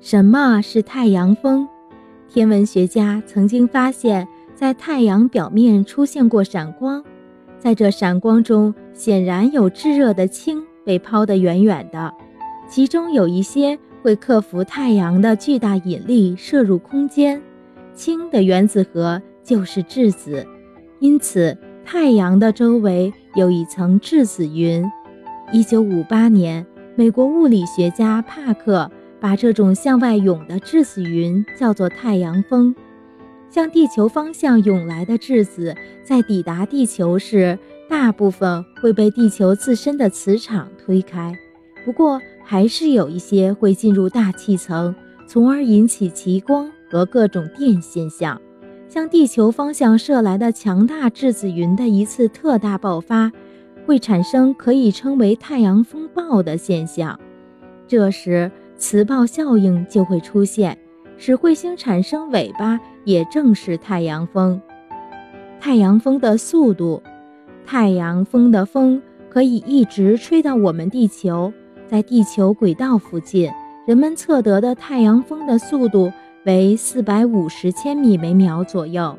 什么是太阳风？天文学家曾经发现，在太阳表面出现过闪光，在这闪光中，显然有炙热的氢被抛得远远的，其中有一些会克服太阳的巨大引力射入空间。氢的原子核就是质子，因此太阳的周围有一层质子云。一九五八年，美国物理学家帕克。把这种向外涌的质子云叫做太阳风，向地球方向涌来的质子，在抵达地球时，大部分会被地球自身的磁场推开，不过还是有一些会进入大气层，从而引起极光和各种电现象。向地球方向射来的强大质子云的一次特大爆发，会产生可以称为太阳风暴的现象，这时。磁暴效应就会出现，使彗星产生尾巴，也正是太阳风。太阳风的速度，太阳风的风可以一直吹到我们地球，在地球轨道附近，人们测得的太阳风的速度为四百五十千米每秒左右。